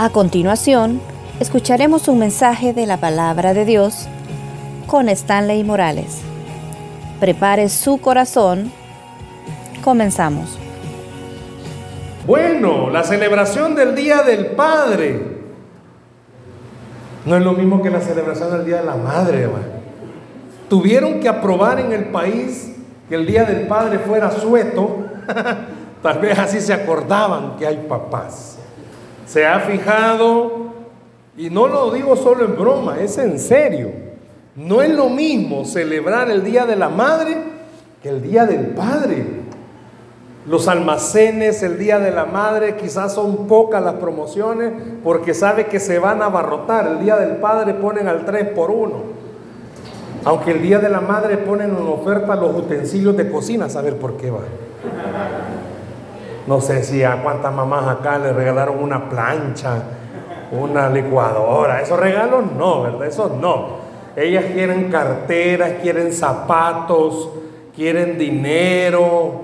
A continuación, escucharemos un mensaje de la palabra de Dios con Stanley Morales. Prepare su corazón. Comenzamos. Bueno, la celebración del Día del Padre no es lo mismo que la celebración del Día de la Madre. Tuvieron que aprobar en el país que el Día del Padre fuera sueto. Tal vez así se acordaban que hay papás se ha fijado, y no lo digo solo en broma, es en serio, no es lo mismo celebrar el Día de la Madre que el Día del Padre. Los almacenes, el Día de la Madre, quizás son pocas las promociones porque sabe que se van a abarrotar. El Día del Padre ponen al 3 por 1. Aunque el Día de la Madre ponen en oferta los utensilios de cocina, saber por qué va. No sé si a cuántas mamás acá le regalaron una plancha, una licuadora. Esos regalos no, ¿verdad? Esos no. Ellas quieren carteras, quieren zapatos, quieren dinero,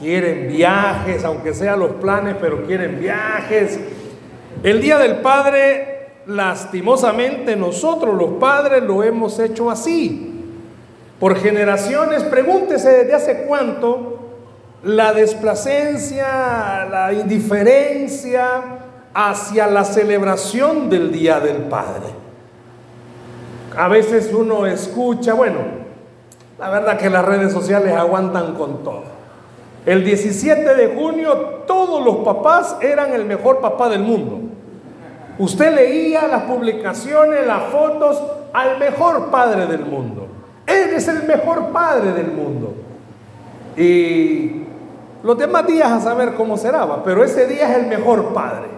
quieren viajes, aunque sean los planes, pero quieren viajes. El Día del Padre, lastimosamente nosotros los padres lo hemos hecho así. Por generaciones, pregúntese desde hace cuánto la desplacencia, la indiferencia hacia la celebración del Día del Padre. A veces uno escucha, bueno, la verdad que las redes sociales aguantan con todo. El 17 de junio todos los papás eran el mejor papá del mundo. Usted leía las publicaciones, las fotos al mejor padre del mundo. Él es el mejor padre del mundo. Y los demás días a saber cómo será, pero ese día es el mejor padre.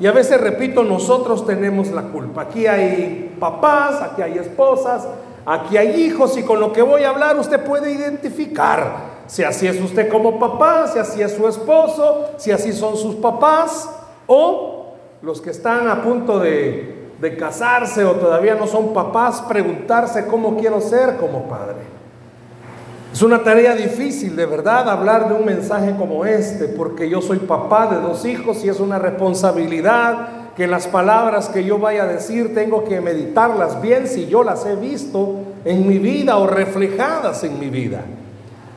Y a veces, repito, nosotros tenemos la culpa. Aquí hay papás, aquí hay esposas, aquí hay hijos y con lo que voy a hablar usted puede identificar si así es usted como papá, si así es su esposo, si así son sus papás o los que están a punto de, de casarse o todavía no son papás, preguntarse cómo quiero ser como padre. Es una tarea difícil, de verdad, hablar de un mensaje como este, porque yo soy papá de dos hijos y es una responsabilidad que las palabras que yo vaya a decir tengo que meditarlas bien si yo las he visto en mi vida o reflejadas en mi vida.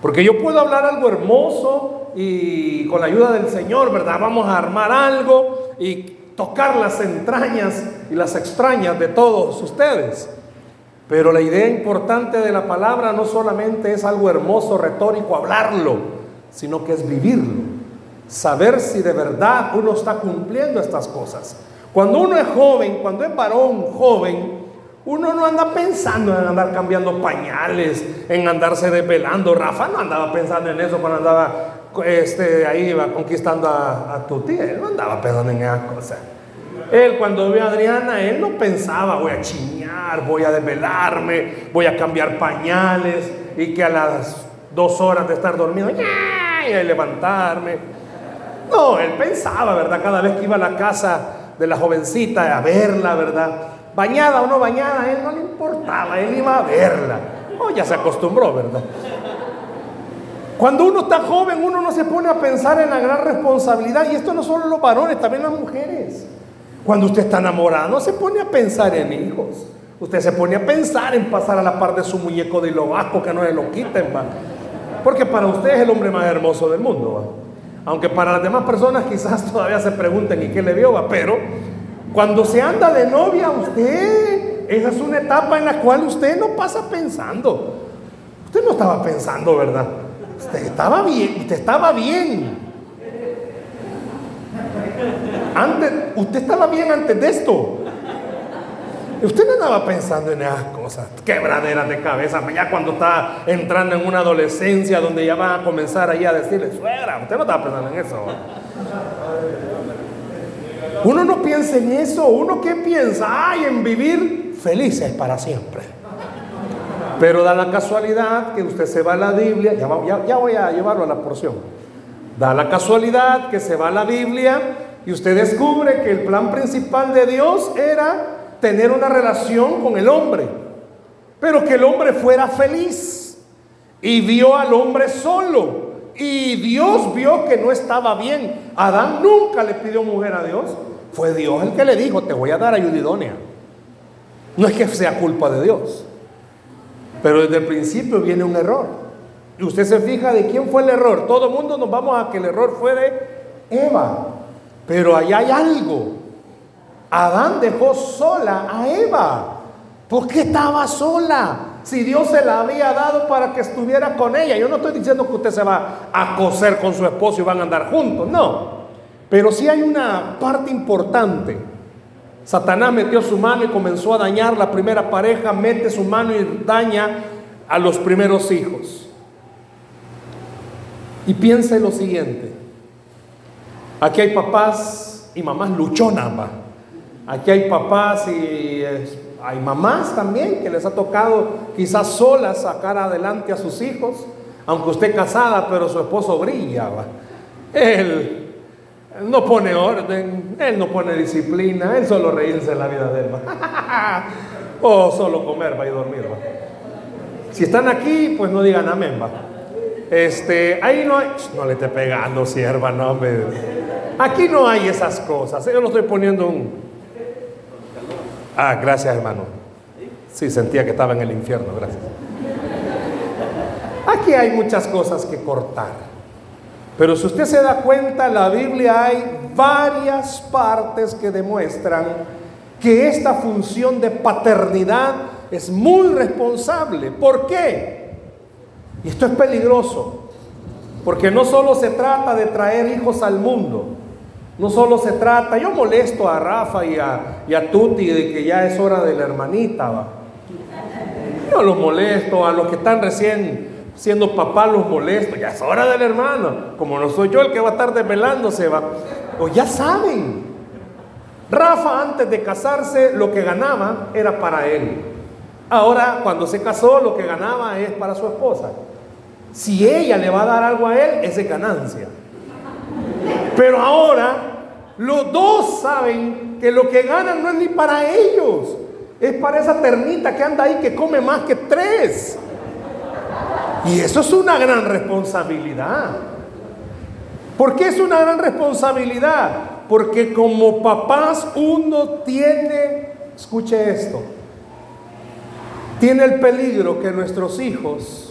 Porque yo puedo hablar algo hermoso y con la ayuda del Señor, ¿verdad? Vamos a armar algo y tocar las entrañas y las extrañas de todos ustedes. Pero la idea importante de la palabra no solamente es algo hermoso, retórico, hablarlo, sino que es vivirlo. Saber si de verdad uno está cumpliendo estas cosas. Cuando uno es joven, cuando es varón joven, uno no anda pensando en andar cambiando pañales, en andarse desvelando. Rafa no andaba pensando en eso cuando andaba este, ahí conquistando a, a tu tía. Él no andaba pensando en esas cosas. Él cuando vio a Adriana, él no pensaba, voy a chiñar, voy a desvelarme, voy a cambiar pañales y que a las dos horas de estar dormido, y a levantarme. No, él pensaba, ¿verdad? Cada vez que iba a la casa de la jovencita a verla, ¿verdad? Bañada o no bañada, a él no le importaba, él iba a verla. Oh, ya se acostumbró, ¿verdad? Cuando uno está joven, uno no se pone a pensar en la gran responsabilidad, y esto no solo los varones, también las mujeres. Cuando usted está enamorado, no se pone a pensar en hijos. Usted se pone a pensar en pasar a la par de su muñeco de lo vasco que no se lo quiten, va. Porque para usted es el hombre más hermoso del mundo, va. Aunque para las demás personas quizás todavía se pregunten, ¿y qué le vio, va? Pero cuando se anda de novia, usted, esa es una etapa en la cual usted no pasa pensando. Usted no estaba pensando, ¿verdad? Usted estaba bien, usted estaba bien. Antes, usted estaba bien antes de esto. Usted no andaba pensando en esas cosas, quebraderas de cabeza, ya cuando está entrando en una adolescencia donde ya van a comenzar ahí a decirle, suegra, usted no estaba pensando en eso. Uno no piensa en eso, uno que piensa, ay, en vivir felices para siempre. Pero da la casualidad que usted se va a la Biblia, ya, ya voy a llevarlo a la porción. Da la casualidad que se va a la Biblia y usted descubre que el plan principal de Dios era tener una relación con el hombre, pero que el hombre fuera feliz. Y vio al hombre solo. Y Dios vio que no estaba bien. Adán nunca le pidió mujer a Dios. fue Dios el que le dijo, te voy a dar ayuda idónea. No es que sea culpa de Dios, pero desde el principio viene un error. Y usted se fija de quién fue el error. Todo el mundo nos vamos a que el error fue de Eva. Pero allá hay algo. Adán dejó sola a Eva. ¿Por qué estaba sola? Si Dios se la había dado para que estuviera con ella. Yo no estoy diciendo que usted se va a coser con su esposo y van a andar juntos. No. Pero sí hay una parte importante. Satanás metió su mano y comenzó a dañar la primera pareja, mete su mano y daña a los primeros hijos. Y piensa en lo siguiente. Aquí hay papás y mamás luchonas, Aquí hay papás y hay mamás también que les ha tocado quizás solas sacar adelante a sus hijos, aunque usted casada, pero su esposo brilla. Él no pone orden, él no pone disciplina, él solo reírse en la vida de él. o solo comer, va y dormir. Si están aquí, pues no digan amén, va. Este, ahí no hay, no le esté pegando, sierva, no. Aquí no hay esas cosas. Yo no estoy poniendo un. Ah, gracias, hermano. Sí, sentía que estaba en el infierno, gracias. Aquí hay muchas cosas que cortar. Pero si usted se da cuenta, en la Biblia hay varias partes que demuestran que esta función de paternidad es muy responsable. ¿Por qué? Y esto es peligroso, porque no solo se trata de traer hijos al mundo, no solo se trata, yo molesto a Rafa y a, y a Tuti de que ya es hora de la hermanita, ¿va? yo los molesto, a los que están recién siendo papá los molesto, ya es hora del hermano, como no soy yo el que va a estar desvelándose, va, o ya saben. Rafa antes de casarse lo que ganaba era para él. Ahora cuando se casó lo que ganaba es para su esposa. Si ella le va a dar algo a él, es ganancia. Pero ahora los dos saben que lo que ganan no es ni para ellos, es para esa ternita que anda ahí que come más que tres. Y eso es una gran responsabilidad. ¿Por qué es una gran responsabilidad? Porque como papás uno tiene, escuche esto, tiene el peligro que nuestros hijos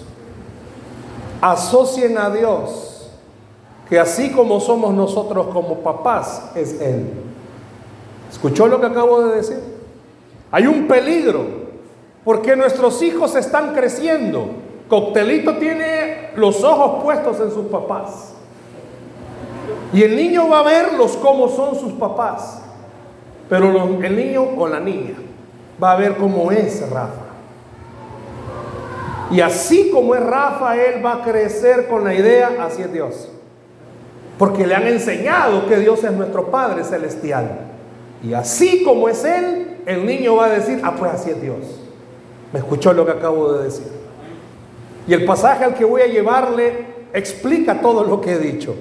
asocien a Dios, que así como somos nosotros como papás, es Él. ¿Escuchó lo que acabo de decir? Hay un peligro, porque nuestros hijos están creciendo Coctelito tiene los ojos puestos en sus papás. Y el niño va a verlos cómo son sus papás. Pero el niño o la niña va a ver cómo es Rafa. Y así como es Rafa, él va a crecer con la idea, así es Dios. Porque le han enseñado que Dios es nuestro Padre Celestial. Y así como es Él, el niño va a decir, ah, pues así es Dios. ¿Me escuchó lo que acabo de decir? Y el pasaje al que voy a llevarle explica todo lo que he dicho.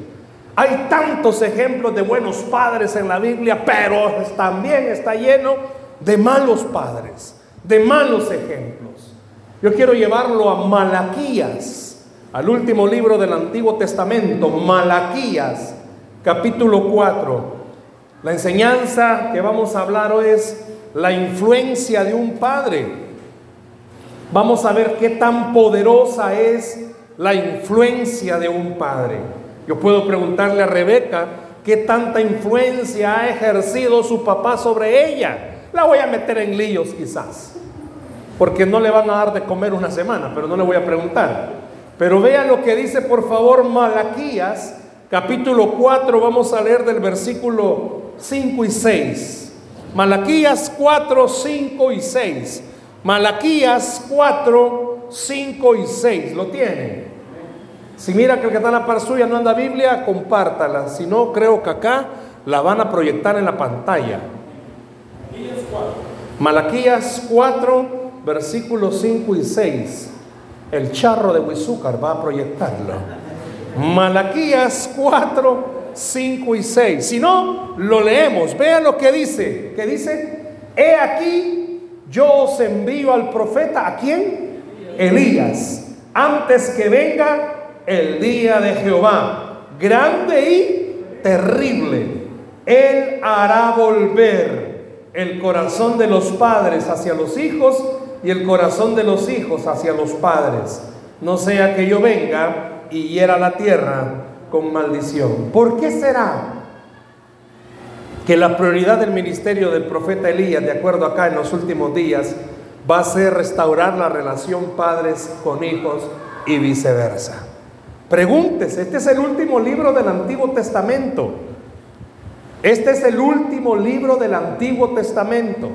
Hay tantos ejemplos de buenos padres en la Biblia, pero también está lleno de malos padres, de malos ejemplos. Yo quiero llevarlo a Malaquías, al último libro del Antiguo Testamento, Malaquías, capítulo 4. La enseñanza que vamos a hablar hoy es la influencia de un padre. Vamos a ver qué tan poderosa es la influencia de un padre. Yo puedo preguntarle a Rebeca qué tanta influencia ha ejercido su papá sobre ella. La voy a meter en líos quizás, porque no le van a dar de comer una semana, pero no le voy a preguntar. Pero vea lo que dice por favor Malaquías, capítulo 4, vamos a leer del versículo 5 y 6. Malaquías 4, 5 y 6. Malaquías 4, 5 y 6. ¿Lo tiene? Si mira que el que está en la par suya no anda Biblia, compártala. Si no, creo que acá la van a proyectar en la pantalla. Malaquías 4, versículos 5 y 6. El charro de Huizúcar va a proyectarlo. Malaquías 4, 5 y 6. Si no, lo leemos. Vean lo que dice. ¿Qué dice? He aquí yo os envío al profeta, ¿a quién? Elías, antes que venga el día de Jehová, grande y terrible. Él hará volver el corazón de los padres hacia los hijos y el corazón de los hijos hacia los padres. No sea que yo venga y hiera la tierra con maldición. ¿Por qué será que la prioridad del ministerio del profeta Elías, de acuerdo acá en los últimos días, va a ser restaurar la relación padres con hijos y viceversa? Pregúntese, este es el último libro del Antiguo Testamento. Este es el último libro del Antiguo Testamento.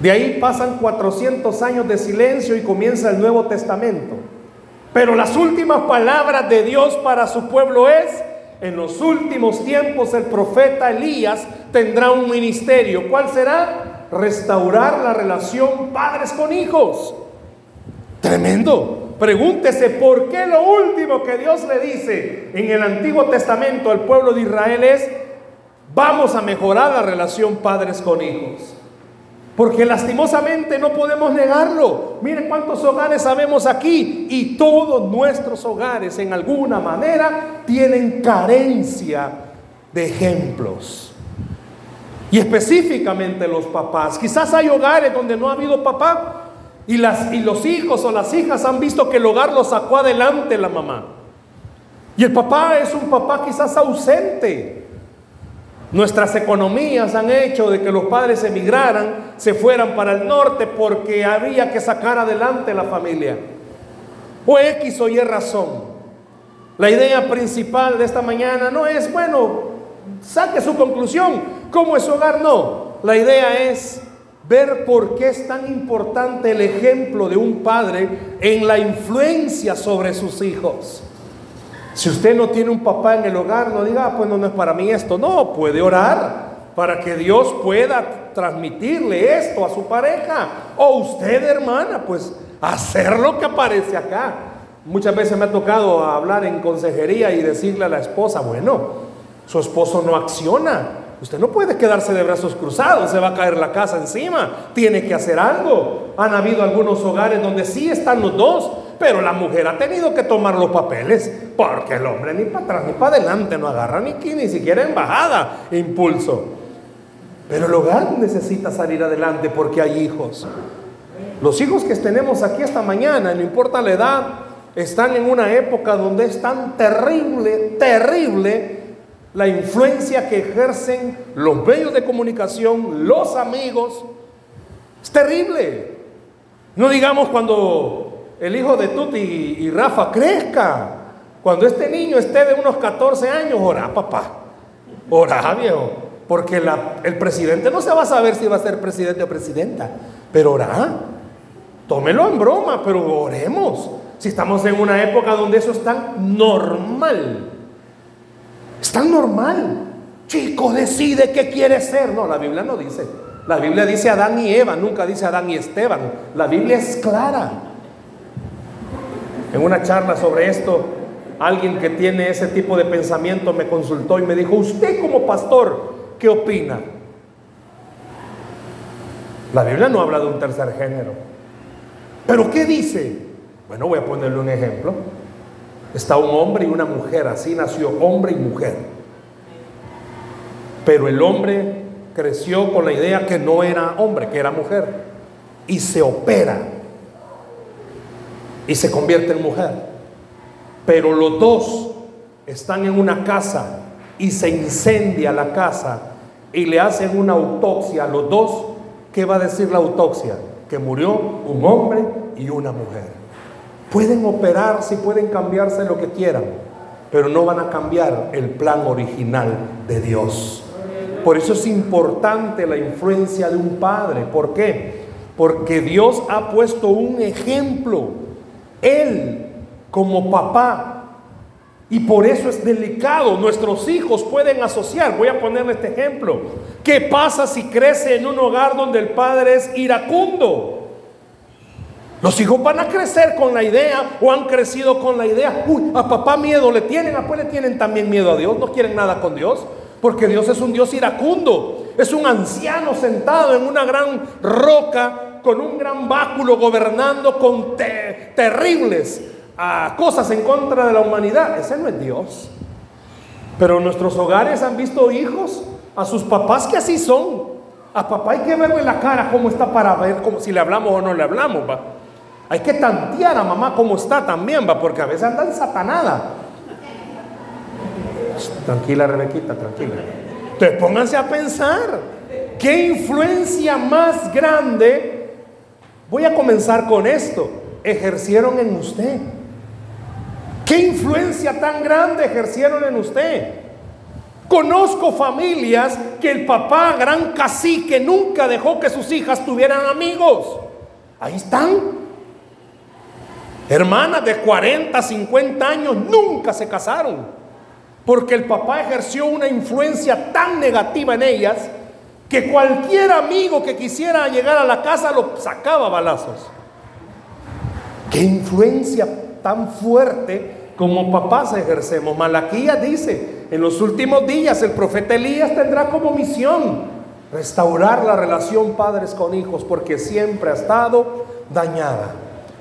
De ahí pasan 400 años de silencio y comienza el Nuevo Testamento. Pero las últimas palabras de Dios para su pueblo es, en los últimos tiempos el profeta Elías tendrá un ministerio. ¿Cuál será? Restaurar la relación padres con hijos. Tremendo. Pregúntese por qué lo último que Dios le dice en el Antiguo Testamento al pueblo de Israel es, vamos a mejorar la relación padres con hijos. Porque lastimosamente no podemos negarlo. Miren cuántos hogares sabemos aquí y todos nuestros hogares en alguna manera tienen carencia de ejemplos. Y específicamente los papás. Quizás hay hogares donde no ha habido papá y, las, y los hijos o las hijas han visto que el hogar lo sacó adelante la mamá. Y el papá es un papá quizás ausente. Nuestras economías han hecho de que los padres emigraran, se fueran para el norte porque había que sacar adelante la familia. O X o Y razón. La idea principal de esta mañana no es, bueno, saque su conclusión. ¿Cómo es hogar? No. La idea es ver por qué es tan importante el ejemplo de un padre en la influencia sobre sus hijos. Si usted no tiene un papá en el hogar, no diga, ah, pues no, no es para mí esto. No, puede orar para que Dios pueda transmitirle esto a su pareja. O usted, hermana, pues hacer lo que aparece acá. Muchas veces me ha tocado hablar en consejería y decirle a la esposa, bueno, su esposo no acciona, Usted no puede quedarse de brazos cruzados, se va a caer la casa encima, tiene que hacer algo. Han habido algunos hogares donde sí están los dos, pero la mujer ha tenido que tomar los papeles, porque el hombre ni para atrás ni para adelante no agarra ni aquí, ni siquiera en bajada, impulso. Pero el hogar necesita salir adelante porque hay hijos. Los hijos que tenemos aquí esta mañana, no importa la edad, están en una época donde es tan terrible, terrible la influencia que ejercen los medios de comunicación, los amigos. Es terrible. No digamos cuando el hijo de Tuti y Rafa crezca. Cuando este niño esté de unos 14 años, ora, papá. Ora, viejo. Porque el presidente no se va a saber si va a ser presidente o presidenta. Pero ora. Tómelo en broma, pero oremos. Si estamos en una época donde eso es tan normal. Es tan normal. Chico, decide qué quiere ser. No, la Biblia no dice. La Biblia dice Adán y Eva, nunca dice Adán y Esteban. La Biblia es clara. En una charla sobre esto, alguien que tiene ese tipo de pensamiento me consultó y me dijo, usted como pastor, ¿qué opina? La Biblia no habla de un tercer género. ¿Pero qué dice? Bueno, voy a ponerle un ejemplo. Está un hombre y una mujer, así nació hombre y mujer. Pero el hombre creció con la idea que no era hombre, que era mujer. Y se opera. Y se convierte en mujer. Pero los dos están en una casa y se incendia la casa y le hacen una autopsia a los dos. ¿Qué va a decir la autopsia? Que murió un hombre y una mujer. Pueden operar, si pueden cambiarse lo que quieran, pero no van a cambiar el plan original de Dios. Por eso es importante la influencia de un padre. ¿Por qué? Porque Dios ha puesto un ejemplo. Él como papá. Y por eso es delicado. Nuestros hijos pueden asociar. Voy a ponerle este ejemplo. ¿Qué pasa si crece en un hogar donde el padre es iracundo? Los hijos van a crecer con la idea o han crecido con la idea, uy, a papá miedo le tienen, a pues le tienen también miedo a Dios, no quieren nada con Dios, porque Dios es un Dios iracundo, es un anciano sentado en una gran roca con un gran báculo gobernando con terribles ah, cosas en contra de la humanidad. Ese no es Dios. Pero nuestros hogares han visto hijos a sus papás que así son. A papá hay que verle la cara cómo está para ver como si le hablamos o no le hablamos, va. Hay que tantear a mamá cómo está también, va, porque a veces anda satanada. Tranquila, Rebequita, tranquila. Entonces pónganse a pensar, ¿qué influencia más grande? Voy a comenzar con esto. Ejercieron en usted. ¿Qué influencia tan grande ejercieron en usted? Conozco familias que el papá, gran cacique, nunca dejó que sus hijas tuvieran amigos. Ahí están. Hermanas de 40, 50 años nunca se casaron. Porque el papá ejerció una influencia tan negativa en ellas que cualquier amigo que quisiera llegar a la casa lo sacaba balazos. Qué influencia tan fuerte como papás ejercemos. Malaquías dice, en los últimos días el profeta Elías tendrá como misión restaurar la relación padres con hijos porque siempre ha estado dañada.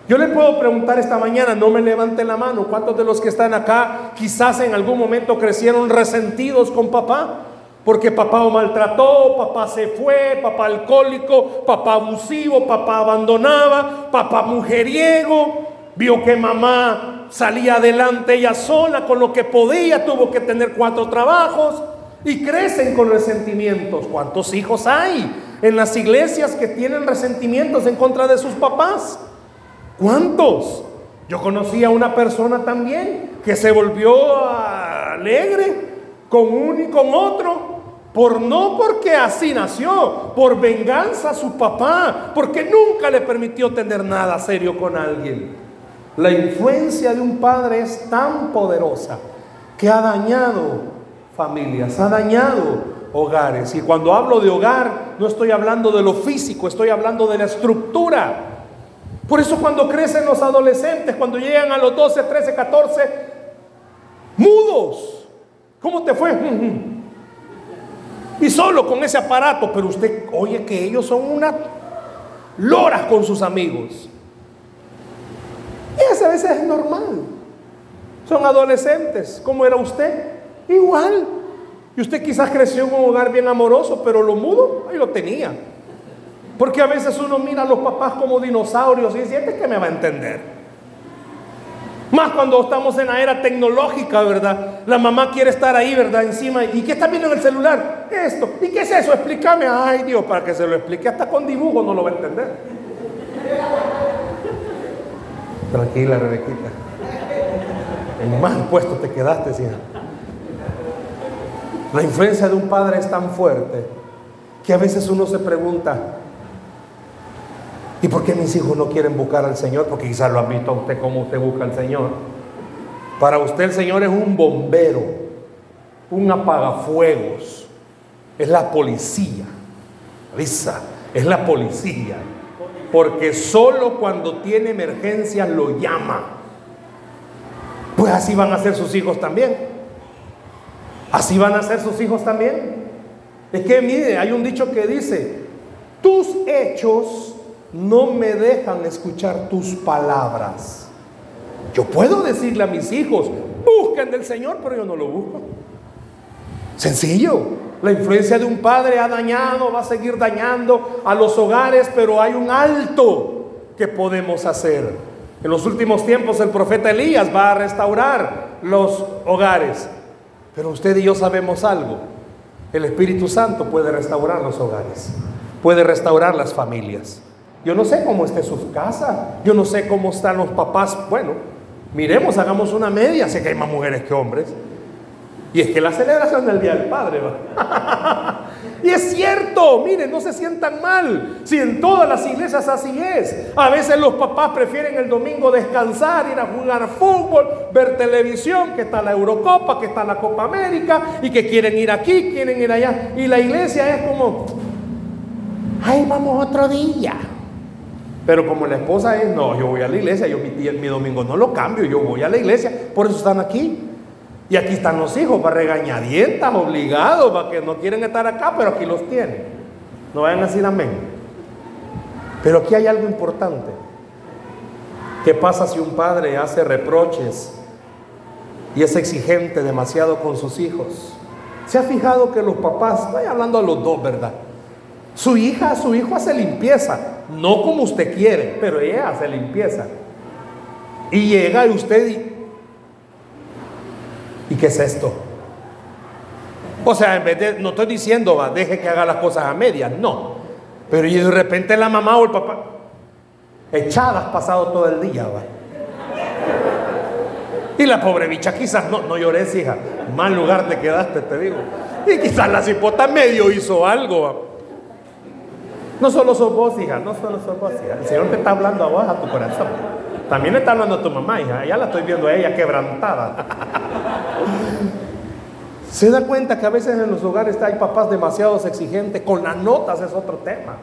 Yo le puedo preguntar esta mañana, no me levante la mano, ¿cuántos de los que están acá quizás en algún momento crecieron resentidos con papá? Porque papá lo maltrató, papá se fue, papá alcohólico, papá abusivo, papá abandonaba, papá mujeriego, vio que mamá salía adelante ella sola con lo que podía, tuvo que tener cuatro trabajos y crecen con resentimientos. ¿Cuántos hijos hay en las iglesias que tienen resentimientos en contra de sus papás? ¿Cuántos? Yo conocí a una persona también que se volvió alegre con uno y con otro. Por no porque así nació, por venganza a su papá, porque nunca le permitió tener nada serio con alguien. La influencia de un padre es tan poderosa que ha dañado familias, ha dañado hogares. Y cuando hablo de hogar, no estoy hablando de lo físico, estoy hablando de la estructura. Por eso cuando crecen los adolescentes, cuando llegan a los 12, 13, 14, mudos. ¿Cómo te fue? Y solo con ese aparato, pero usted oye que ellos son unas loras con sus amigos. Y a veces es normal. Son adolescentes. ¿Cómo era usted? Igual. Y usted quizás creció en un hogar bien amoroso, pero lo mudo, ahí lo tenía. Porque a veces uno mira a los papás como dinosaurios y siente que me va a entender. Más cuando estamos en la era tecnológica, ¿verdad? La mamá quiere estar ahí, ¿verdad? Encima. ¿Y qué está viendo en el celular? Esto. ¿Y qué es eso? Explícame. Ay, Dios, para que se lo explique. Hasta con dibujo no lo va a entender. Tranquila, Rebequita. En más puesto te quedaste, hija. La influencia de un padre es tan fuerte que a veces uno se pregunta, ¿y por qué mis hijos no quieren buscar al Señor? Porque quizás lo ha visto a usted como usted busca al Señor. Para usted el Señor es un bombero, un apagafuegos, es la policía. Risa, es la policía porque solo cuando tiene emergencia lo llama. Pues así van a ser sus hijos también. Así van a ser sus hijos también. Es que mire, hay un dicho que dice, tus hechos no me dejan escuchar tus palabras. Yo puedo decirle a mis hijos, busquen del Señor, pero yo no lo busco. Sencillo. La influencia de un padre ha dañado, va a seguir dañando a los hogares, pero hay un alto que podemos hacer. En los últimos tiempos el profeta Elías va a restaurar los hogares. Pero usted y yo sabemos algo. El Espíritu Santo puede restaurar los hogares, puede restaurar las familias. Yo no sé cómo esté su casa, yo no sé cómo están los papás. Bueno, miremos, hagamos una media, sé que hay más mujeres que hombres. Y es que la celebración del Día del Padre y es cierto, miren, no se sientan mal. Si en todas las iglesias así es. A veces los papás prefieren el domingo descansar, ir a jugar fútbol, ver televisión, que está la Eurocopa, que está la Copa América, y que quieren ir aquí, quieren ir allá. Y la iglesia es como, ay, vamos otro día. Pero como la esposa es, no, yo voy a la iglesia, yo mi, mi domingo no lo cambio, yo voy a la iglesia, por eso están aquí. Y aquí están los hijos para regañadientas, obligados, para que no quieren estar acá, pero aquí los tienen. No vayan a decir amén. Pero aquí hay algo importante. ¿Qué pasa si un padre hace reproches y es exigente demasiado con sus hijos. ¿Se ha fijado que los papás, estoy hablando a los dos, ¿verdad? Su hija, su hijo hace limpieza, no como usted quiere, pero ella hace limpieza. Y llega y usted y, ¿y qué es esto? O sea, en vez de, no estoy diciendo, va, deje que haga las cosas a medias, no. Pero y de repente la mamá o el papá, echadas pasado todo el día, va. Y la pobre bicha quizás no, no llores, hija. Mal lugar te quedaste, te digo. Y quizás la cipota medio hizo algo. No solo sos vos, hija, no solo sos vos, hija. El Señor te está hablando a vos, a tu corazón. También le está hablando a tu mamá, hija. Ya la estoy viendo a ella quebrantada. Se da cuenta que a veces en los hogares hay papás demasiado exigentes. Con las notas es otro tema.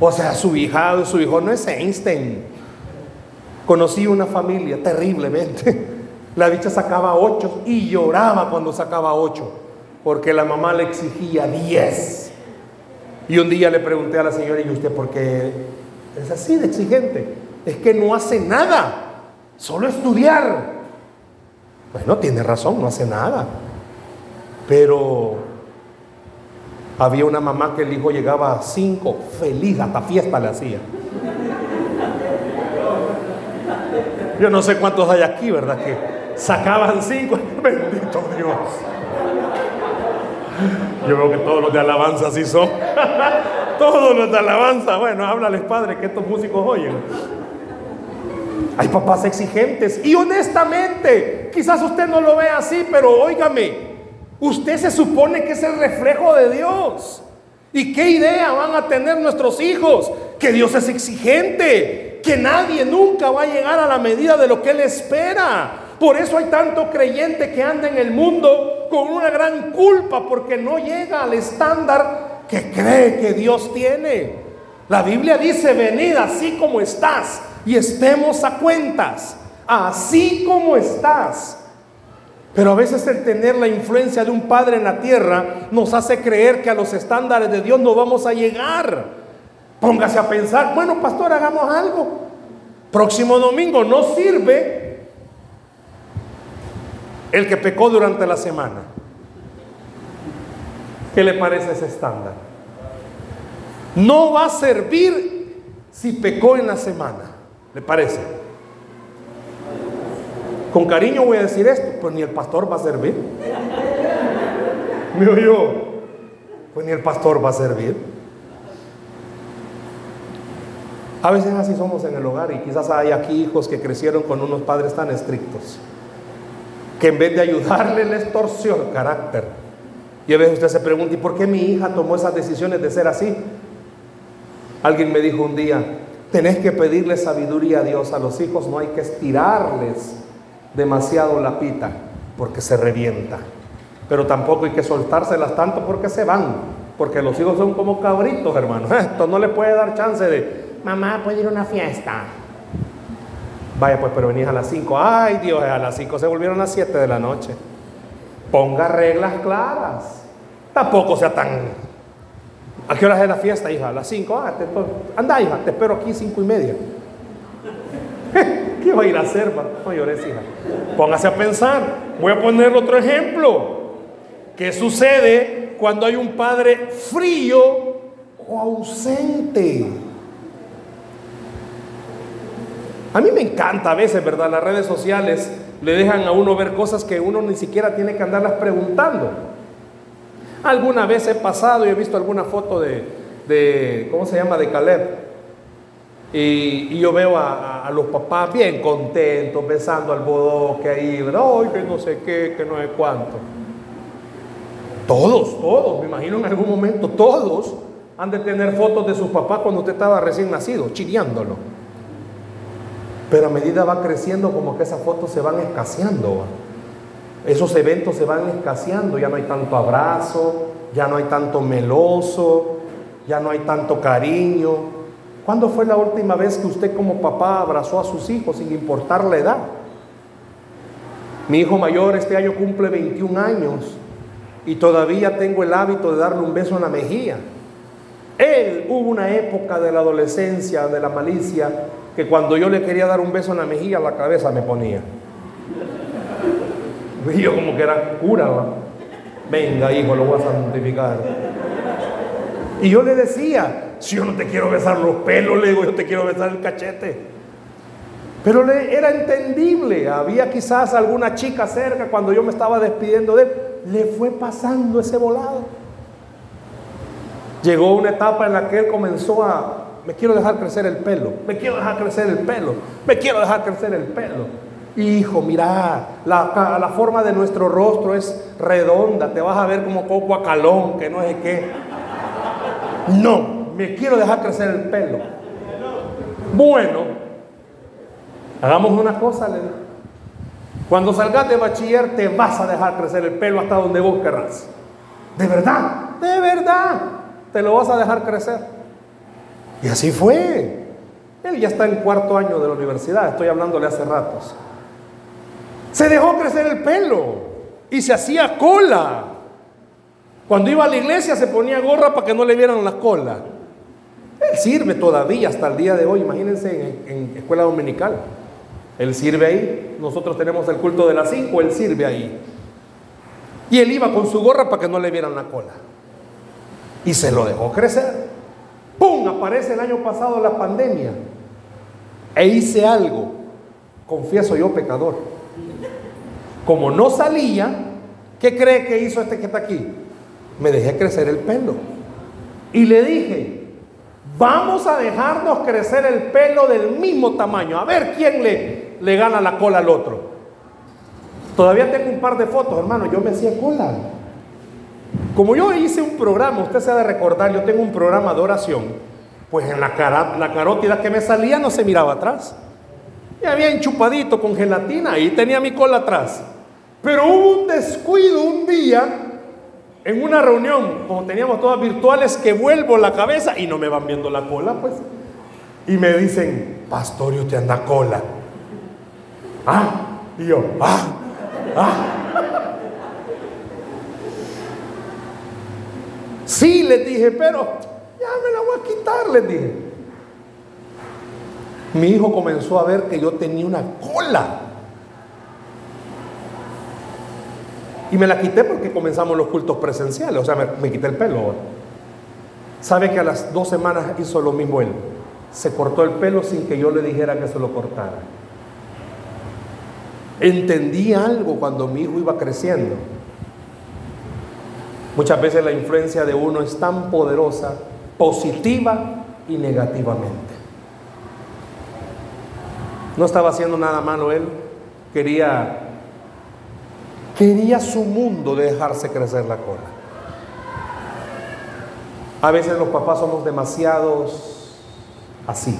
O sea, su hija, su hijo no es Einstein. Conocí una familia terriblemente. La bicha sacaba ocho y lloraba cuando sacaba ocho, porque la mamá le exigía diez. Y un día le pregunté a la señora, ¿y usted por qué es así de exigente? Es que no hace nada, solo estudiar. Bueno, tiene razón, no hace nada. Pero había una mamá que el hijo llegaba a cinco, feliz, hasta fiesta le hacía. Yo no sé cuántos hay aquí, ¿verdad? Que sacaban cinco. Bendito Dios. Yo veo que todos los de alabanza sí son. todos los de alabanza. Bueno, háblales, Padre, que estos músicos oyen. Hay papás exigentes. Y honestamente, quizás usted no lo ve así, pero óigame, usted se supone que es el reflejo de Dios. ¿Y qué idea van a tener nuestros hijos? Que Dios es exigente, que nadie nunca va a llegar a la medida de lo que Él espera. Por eso hay tanto creyente que anda en el mundo con una gran culpa porque no llega al estándar que cree que Dios tiene. La Biblia dice, venid así como estás y estemos a cuentas, así como estás. Pero a veces el tener la influencia de un padre en la tierra nos hace creer que a los estándares de Dios no vamos a llegar. Póngase a pensar, bueno, pastor, hagamos algo. Próximo domingo no sirve el que pecó durante la semana. ¿Qué le parece ese estándar? No va a servir si pecó en la semana. ¿Le parece? Con cariño voy a decir esto, pues ni el pastor va a servir. ¿Me oyó? Pues ni el pastor va a servir. A veces así somos en el hogar y quizás hay aquí hijos que crecieron con unos padres tan estrictos que en vez de ayudarle les torció el carácter. Y a veces usted se pregunta, ¿y por qué mi hija tomó esas decisiones de ser así? Alguien me dijo un día, tenés que pedirle sabiduría a Dios a los hijos, no hay que estirarles demasiado la pita porque se revienta. Pero tampoco hay que soltárselas tanto porque se van, porque los hijos son como cabritos, hermano. Esto no le puede dar chance de, mamá, puede ir a una fiesta. Vaya, pues, pero venís a las 5. Ay, Dios, a las 5 se volvieron a las 7 de la noche. Ponga reglas claras. Tampoco sea tan. ¿A qué hora es la fiesta, hija? A las 5. Ah, anda, hija, te espero aquí 5 y media. ¿Qué va a ir a hacer? No llores, hija. Póngase a pensar. Voy a poner otro ejemplo. ¿Qué sucede cuando hay un padre frío o ausente? A mí me encanta a veces, ¿verdad? Las redes sociales le dejan a uno ver cosas que uno ni siquiera tiene que andarlas preguntando. Alguna vez he pasado y he visto alguna foto de, ¿cómo se llama? De Caleb. Y, yo veo a, los papás bien contentos, besando al bodoque ahí, Ay, que no sé qué, que no sé cuánto. Todos, todos, me imagino en algún momento, todos han de tener fotos de sus papás cuando usted estaba recién nacido, chileándolo. Pero a medida va creciendo, como que esas fotos se van escaseando. Esos eventos se van escaseando, ya no hay tanto abrazo, ya no hay tanto meloso, ya no hay tanto cariño. ¿Cuándo fue la última vez que usted como papá abrazó a sus hijos sin importar la edad? Mi hijo mayor este año cumple 21 años y todavía tengo el hábito de darle un beso en la mejilla. Él hubo una época de la adolescencia, de la malicia, que cuando yo le quería dar un beso en la mejilla, la cabeza me ponía. Y yo como que era cura, venga hijo, lo voy a santificar. Y yo le decía, si yo no te quiero besar los pelos, le digo, yo te quiero besar el cachete. Pero le, era entendible, había quizás alguna chica cerca cuando yo me estaba despidiendo de él, le fue pasando ese volado. Llegó una etapa en la que él comenzó a, me quiero dejar crecer el pelo, me quiero dejar crecer el pelo, me quiero dejar crecer el pelo. Hijo, mira, la, la forma de nuestro rostro es redonda, te vas a ver como coco a calón, que no es qué. No, me quiero dejar crecer el pelo. Bueno, Hagamos una cosa, le Cuando salgas de bachiller te vas a dejar crecer el pelo hasta donde vos querrás. De verdad, de verdad, te lo vas a dejar crecer. Y así fue. Él ya está en cuarto año de la universidad, estoy hablándole hace ratos. Se dejó crecer el pelo y se hacía cola. Cuando iba a la iglesia se ponía gorra para que no le vieran la cola. Él sirve todavía hasta el día de hoy, imagínense en, escuela dominical. Él sirve ahí. Nosotros tenemos el culto de las 5, él sirve ahí. Y él iba con su gorra para que no le vieran la cola. Y se lo dejó crecer. ¡Pum! Aparece el año pasado la pandemia. E hice algo. Confieso yo pecador. Como no salía, ¿qué cree que hizo este que está aquí? Me dejé crecer el pelo. Y le dije, Vamos a dejarnos crecer el pelo del mismo tamaño. A ver quién le, le gana la cola al otro. Todavía tengo un par de fotos, hermano. Yo me hacía cola. Como yo hice un programa, usted se ha de recordar, yo tengo un programa de oración. Pues en la, cara, la carótida que me salía no se miraba atrás. Y había enchupadito con gelatina y tenía mi cola atrás. Pero hubo un descuido un día en una reunión, como teníamos todas virtuales, que vuelvo la cabeza y no me van viendo la cola, pues. Y me dicen, pastor, usted anda cola. Ah, y yo, ah, ah. Sí, les dije, pero ya me la voy a quitar, les dije. Mi hijo comenzó a ver que yo tenía una cola. Y me la quité porque comenzamos los cultos presenciales, o sea, me, quité el pelo. ¿Sabe que a las dos semanas hizo lo mismo él? Se cortó el pelo sin que yo le dijera que se lo cortara. Entendí algo cuando mi hijo iba creciendo. Muchas veces la influencia de uno es tan poderosa, positiva y negativamente. No estaba haciendo nada malo él, quería Quería su mundo de dejarse crecer la cola. A veces los papás somos demasiados así,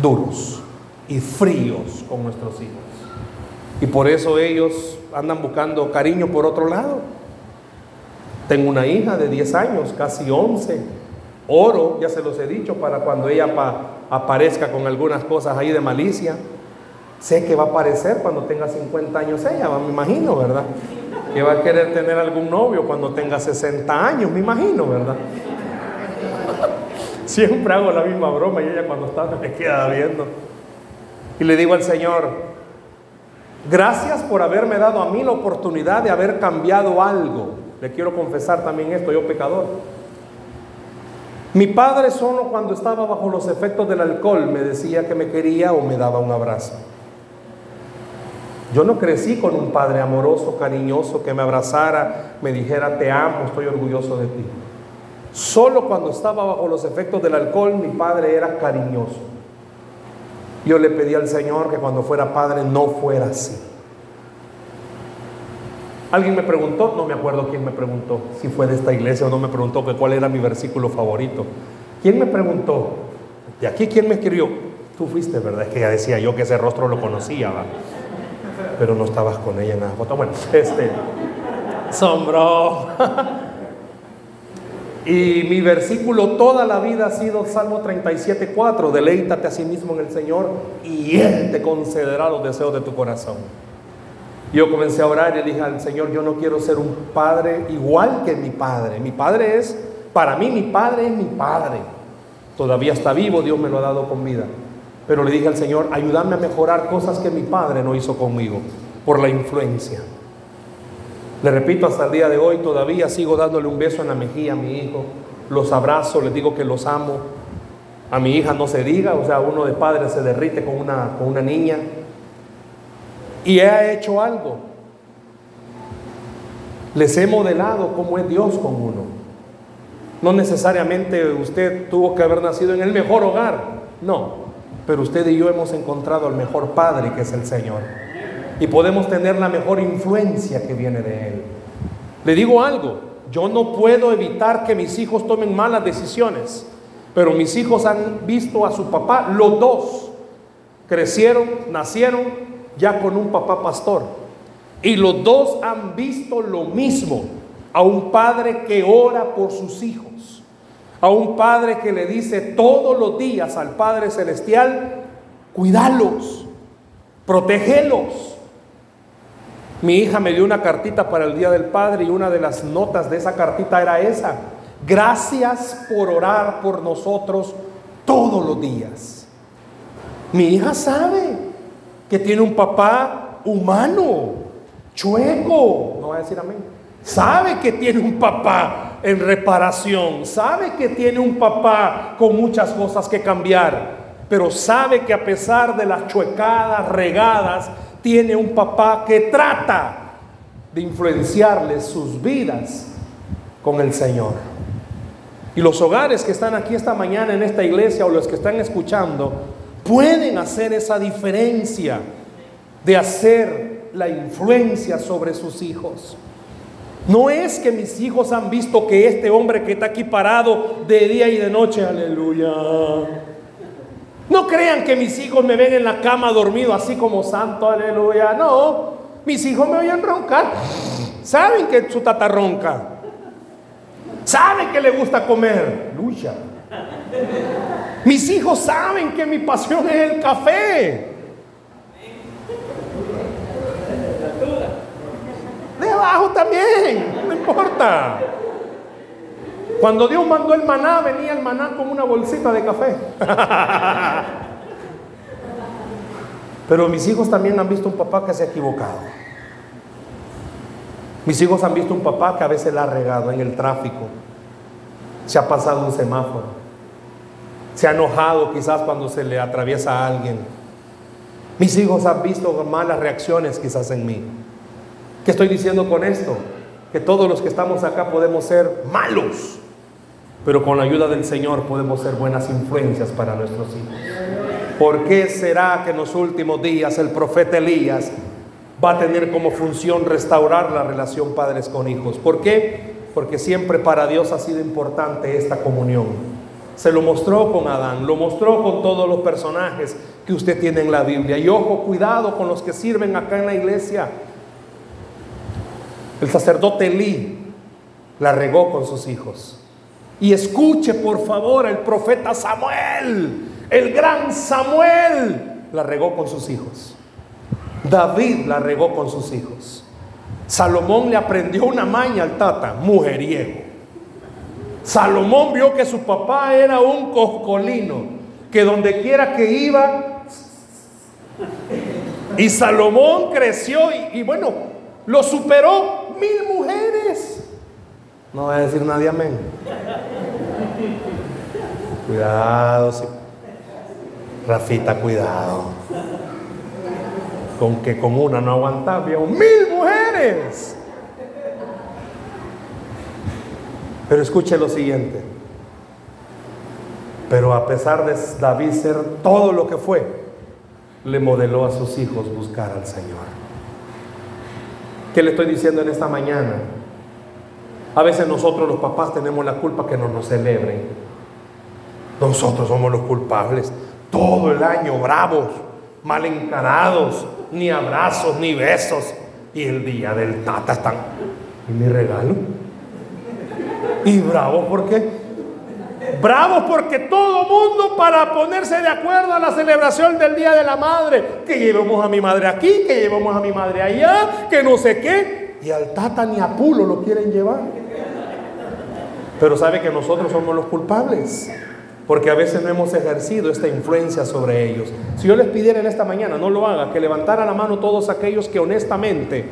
duros y fríos con nuestros hijos. Y por eso ellos andan buscando cariño por otro lado. Tengo una hija de 10 años, casi 11. Oro, ya se los he dicho, para cuando ella aparezca con algunas cosas ahí de malicia. Sé que va a aparecer cuando tenga 50 años ella, me imagino, ¿verdad? Que va a querer tener algún novio cuando tenga 60 años, me imagino, ¿verdad? Siempre hago la misma broma y ella cuando está me queda viendo. Y le digo al Señor, gracias por haberme dado a mí la oportunidad de haber cambiado algo. Le quiero confesar también esto, yo pecador. Mi padre solo cuando estaba bajo los efectos del alcohol me decía que me quería o me daba un abrazo. Yo no crecí con un padre amoroso, cariñoso, que me abrazara, me dijera, te amo, estoy orgulloso de ti. Solo cuando estaba bajo los efectos del alcohol, mi padre era cariñoso. Yo le pedí al Señor que cuando fuera padre no fuera así. Alguien me preguntó, no me acuerdo quién me preguntó, si fue de esta iglesia o no me preguntó que cuál era mi versículo favorito. ¿Quién me preguntó? ¿De aquí quién me escribió? Tú fuiste, ¿verdad? Es que ya decía yo que ese rostro lo conocía, ¿va? pero no estabas con ella en la foto. Bueno, este, sombro. y mi versículo toda la vida ha sido Salmo 37.4, deleítate a sí mismo en el Señor y Él te concederá los deseos de tu corazón. Yo comencé a orar y dije al Señor, yo no quiero ser un padre igual que mi padre. Mi padre es, para mí mi padre es mi padre. Todavía está vivo, Dios me lo ha dado con vida. Pero le dije al Señor, ayúdame a mejorar cosas que mi padre no hizo conmigo. por la influencia. Le repito, hasta el día de hoy todavía sigo dándole un beso en la mejilla a mi hijo. Los abrazo, les digo que los amo. A mi hija no se diga, o sea, uno de padres se derrite con una, con una niña. Y he hecho algo. Les he modelado cómo es Dios con uno. No necesariamente usted tuvo que haber nacido en el mejor hogar, no, pero usted y yo hemos encontrado al mejor Padre que es el Señor y podemos tener la mejor influencia que viene de Él. Le digo algo, yo no puedo evitar que mis hijos tomen malas decisiones, pero mis hijos han visto a su papá, los dos, crecieron, nacieron ya con un papá pastor. Y los dos han visto lo mismo, a un padre que ora por sus hijos, a un padre que le dice todos los días al Padre Celestial, cuídalos, protégelos, mi hija me dio una cartita para el Día del Padre y una de las notas de esa cartita era esa. Gracias por orar por nosotros todos los días. Mi hija sabe que tiene un papá humano, chueco, no va a decir amén. Sabe que tiene un papá en reparación, sabe que tiene un papá con muchas cosas que cambiar, pero sabe que a pesar de las chuecadas, regadas, tiene un papá que trata de influenciarles sus vidas con el Señor. Y los hogares que están aquí esta mañana en esta iglesia o los que están escuchando pueden hacer esa diferencia de hacer la influencia sobre sus hijos. No es que mis hijos han visto que este hombre que está aquí parado de día y de noche, aleluya, no crean que mis hijos me ven en la cama dormido así como santo, aleluya. No, mis hijos me oyen roncar. Saben que su tata ronca. Saben que le gusta comer. Lucha. Mis hijos saben que mi pasión es el café. De abajo también, no importa. Cuando Dios mandó el maná, venía el maná como una bolsita de café. Pero mis hijos también han visto un papá que se ha equivocado. Mis hijos han visto un papá que a veces la ha regado en el tráfico. Se ha pasado un semáforo. Se ha enojado quizás cuando se le atraviesa a alguien. Mis hijos han visto malas reacciones quizás en mí. ¿Qué estoy diciendo con esto? Que todos los que estamos acá podemos ser malos pero con la ayuda del Señor podemos ser buenas influencias para nuestros hijos. ¿Por qué será que en los últimos días el profeta Elías va a tener como función restaurar la relación padres con hijos? ¿Por qué? Porque siempre para Dios ha sido importante esta comunión. Se lo mostró con Adán, lo mostró con todos los personajes que usted tiene en la Biblia. Y ojo, cuidado con los que sirven acá en la iglesia. El sacerdote Elí la regó con sus hijos. Y escuche por favor el profeta Samuel, el gran Samuel, la regó con sus hijos. David la regó con sus hijos. Salomón le aprendió una maña al tata, mujeriego. Salomón vio que su papá era un coscolino, que donde quiera que iba, y Salomón creció y, bueno, lo superó mil mujeres. No voy a decir nadie amén. Cuidado, sí. Rafita, cuidado. Con que con una no aguantaba, mil mujeres. Pero escuche lo siguiente. Pero a pesar de David ser todo lo que fue, le modeló a sus hijos buscar al Señor. ¿Qué le estoy diciendo en esta mañana? A veces nosotros los papás tenemos la culpa que no nos celebren. Nosotros somos los culpables. Todo el año bravos, mal encarados, ni abrazos, ni besos. Y el día del tata están. ¿Y mi regalo? ¿Y bravos por qué? Bravos porque todo mundo para ponerse de acuerdo a la celebración del Día de la Madre. Que llevemos a mi madre aquí, que llevemos a mi madre allá, que no sé qué. Y al tata ni a Pulo lo quieren llevar. Pero sabe que nosotros somos los culpables. porque a veces no hemos ejercido esta influencia sobre ellos. Si yo les pidiera en esta mañana, no lo haga, que levantara la mano todos aquellos que honestamente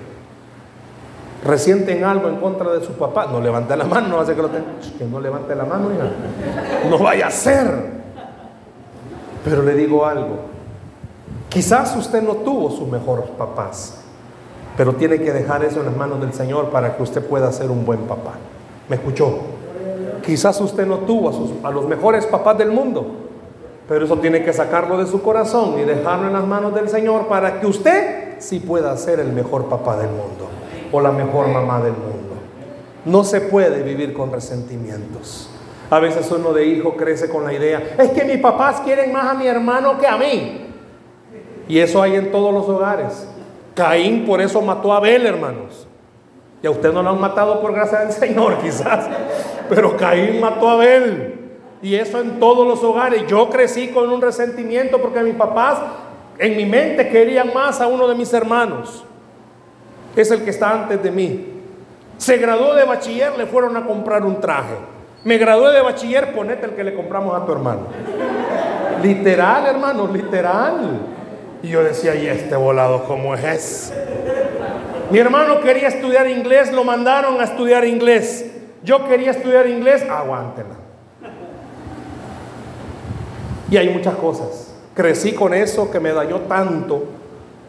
resienten algo en contra de su papá, no levante la mano, no hace que lo tenga, que no levante la mano, no vaya a ser. Pero le digo algo, quizás usted no tuvo sus mejores papás, pero tiene que dejar eso en las manos del Señor para que usted pueda ser un buen papá. ¿Me escuchó? Quizás usted no tuvo a, a los mejores papás del mundo, pero eso tiene que sacarlo de su corazón y dejarlo en las manos del Señor para que usted sí pueda ser el mejor papá del mundo o la mejor mamá del mundo. No se puede vivir con resentimientos. A veces uno de hijo crece con la idea, es que mis papás quieren más a mi hermano que a mí. Y eso hay en todos los hogares. Caín por eso mató a Abel, hermanos. Y a usted no lo han matado por gracia del Señor, quizás. Pero Caín mató a Abel. Y eso en todos los hogares. Yo crecí con un resentimiento porque mis papás en mi mente querían más a uno de mis hermanos. Es el que está antes de mí. Se graduó de bachiller, le fueron a comprar un traje. Me gradué de bachiller, ponete el que le compramos a tu hermano. Literal, hermano, literal. Y yo decía, ¿y este volado cómo es? Mi hermano quería estudiar inglés, lo mandaron a estudiar inglés. Yo quería estudiar inglés, aguántela. Y hay muchas cosas. Crecí con eso que me dañó tanto.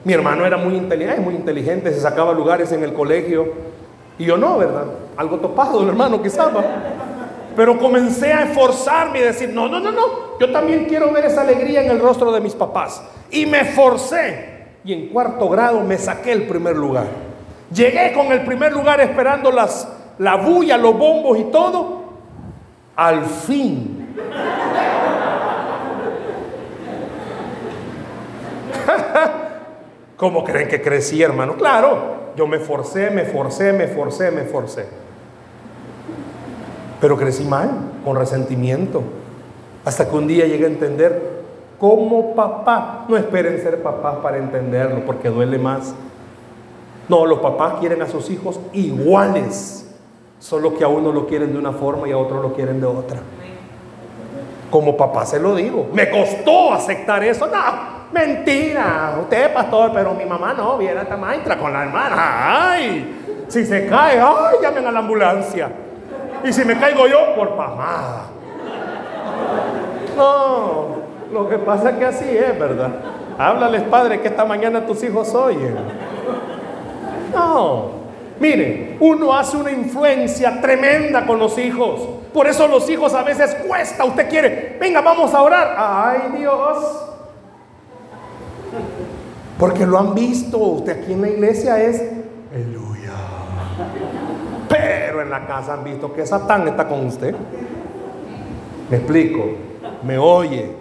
Mi hermano era muy inteligente, muy inteligente, se sacaba lugares en el colegio. Y yo no, ¿verdad? Algo topado, hermano, quizás. Pero comencé a esforzarme y decir, no, no, no, no. Yo también quiero ver esa alegría en el rostro de mis papás. Y me forcé. Y en cuarto grado me saqué el primer lugar. Llegué con el primer lugar esperando las, la bulla, los bombos y todo. Al fin. ¿Cómo creen que crecí, hermano? Claro, yo me forcé, me forcé, me forcé, me forcé. Pero crecí mal, con resentimiento. Hasta que un día llegué a entender, como papá, no esperen ser papás para entenderlo, porque duele más. No, los papás quieren a sus hijos iguales, solo que a uno lo quieren de una forma y a otro lo quieren de otra. Como papá se lo digo, me costó aceptar eso. No, mentira, usted pastor, pero mi mamá no, viene esta maestra con la hermana. Ay, si se cae, ay, llamen a la ambulancia. Y si me caigo yo, por pamada. No, lo que pasa es que así es, ¿verdad? Háblales, padre, que esta mañana tus hijos oyen. No. Mire, uno hace una influencia tremenda con los hijos. Por eso los hijos a veces cuesta. Usted quiere, venga, vamos a orar. Ay Dios. Porque lo han visto. Usted aquí en la iglesia es aleluya. Pero en la casa han visto que Satán está con usted. Me explico. Me oye.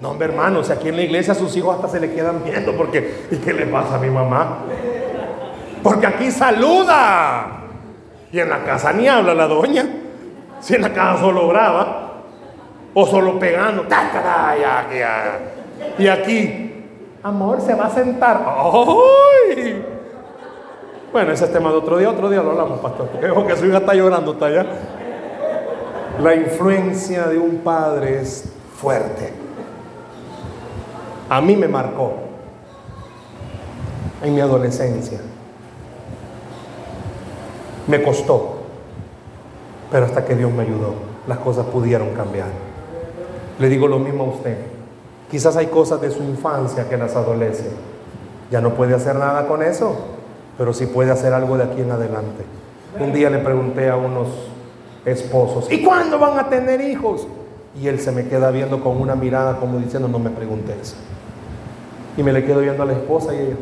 No, hombre, hermano, si aquí en la iglesia sus hijos hasta se le quedan viendo porque, ¿y qué le pasa a mi mamá? Porque aquí saluda. Y en la casa ni habla la doña. Si en la casa solo graba. O solo pegando. Y aquí, amor, se va a sentar. ¡Ay! Bueno, ese es tema de otro día. Otro día lo hablamos, pastor. Porque su hija está llorando, está allá. La influencia de un padre es fuerte. A mí me marcó en mi adolescencia. Me costó, pero hasta que Dios me ayudó, las cosas pudieron cambiar. Le digo lo mismo a usted. Quizás hay cosas de su infancia que las adolece. Ya no puede hacer nada con eso, pero sí puede hacer algo de aquí en adelante. Un día le pregunté a unos esposos, ¿y cuándo van a tener hijos? Y él se me queda viendo con una mirada como diciendo, no me pregunte eso. Y me le quedo viendo a la esposa y ella,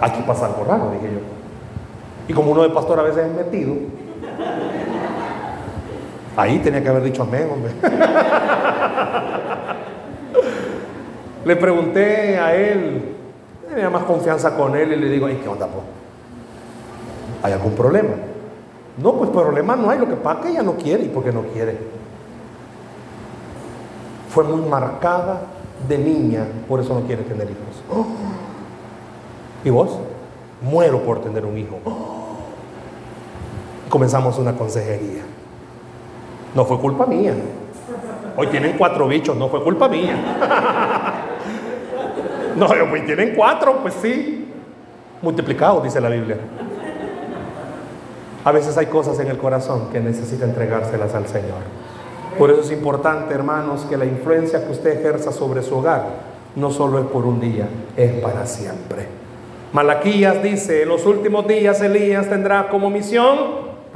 aquí pasa algo raro, dije yo. Y como uno de pastor a veces es metido, ahí tenía que haber dicho amén, hombre. le pregunté a él, tenía más confianza con él y le digo, ¿y qué onda, pues? ¿Hay algún problema? No, pues problema no hay, lo que pasa es que ella no quiere y porque no quiere. Fue muy marcada de niña, por eso no quiere tener hijos. ¿Y vos? Muero por tener un hijo. Comenzamos una consejería. No fue culpa mía. Hoy tienen cuatro bichos, no fue culpa mía. No, hoy tienen cuatro, pues sí. Multiplicados, dice la Biblia. A veces hay cosas en el corazón que necesita entregárselas al Señor. Por eso es importante, hermanos, que la influencia que usted ejerza sobre su hogar no solo es por un día, es para siempre. Malaquías dice, en los últimos días Elías tendrá como misión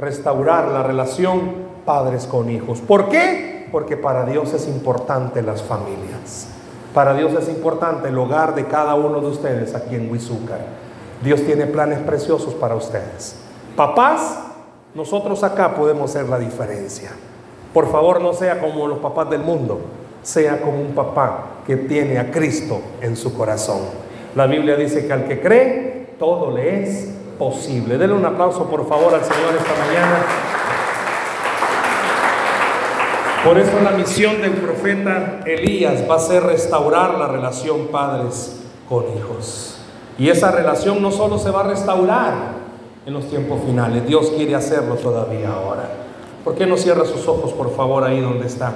restaurar la relación padres con hijos. ¿Por qué? Porque para Dios es importante las familias. Para Dios es importante el hogar de cada uno de ustedes aquí en Huizúcar. Dios tiene planes preciosos para ustedes. Papás, nosotros acá podemos ser la diferencia. Por favor, no sea como los papás del mundo, sea como un papá que tiene a Cristo en su corazón. La Biblia dice que al que cree, todo le es posible. Denle un aplauso, por favor, al Señor esta mañana. Por eso la misión del profeta Elías va a ser restaurar la relación padres con hijos. Y esa relación no solo se va a restaurar en los tiempos finales, Dios quiere hacerlo todavía ahora. ¿Por qué no cierra sus ojos, por favor, ahí donde está?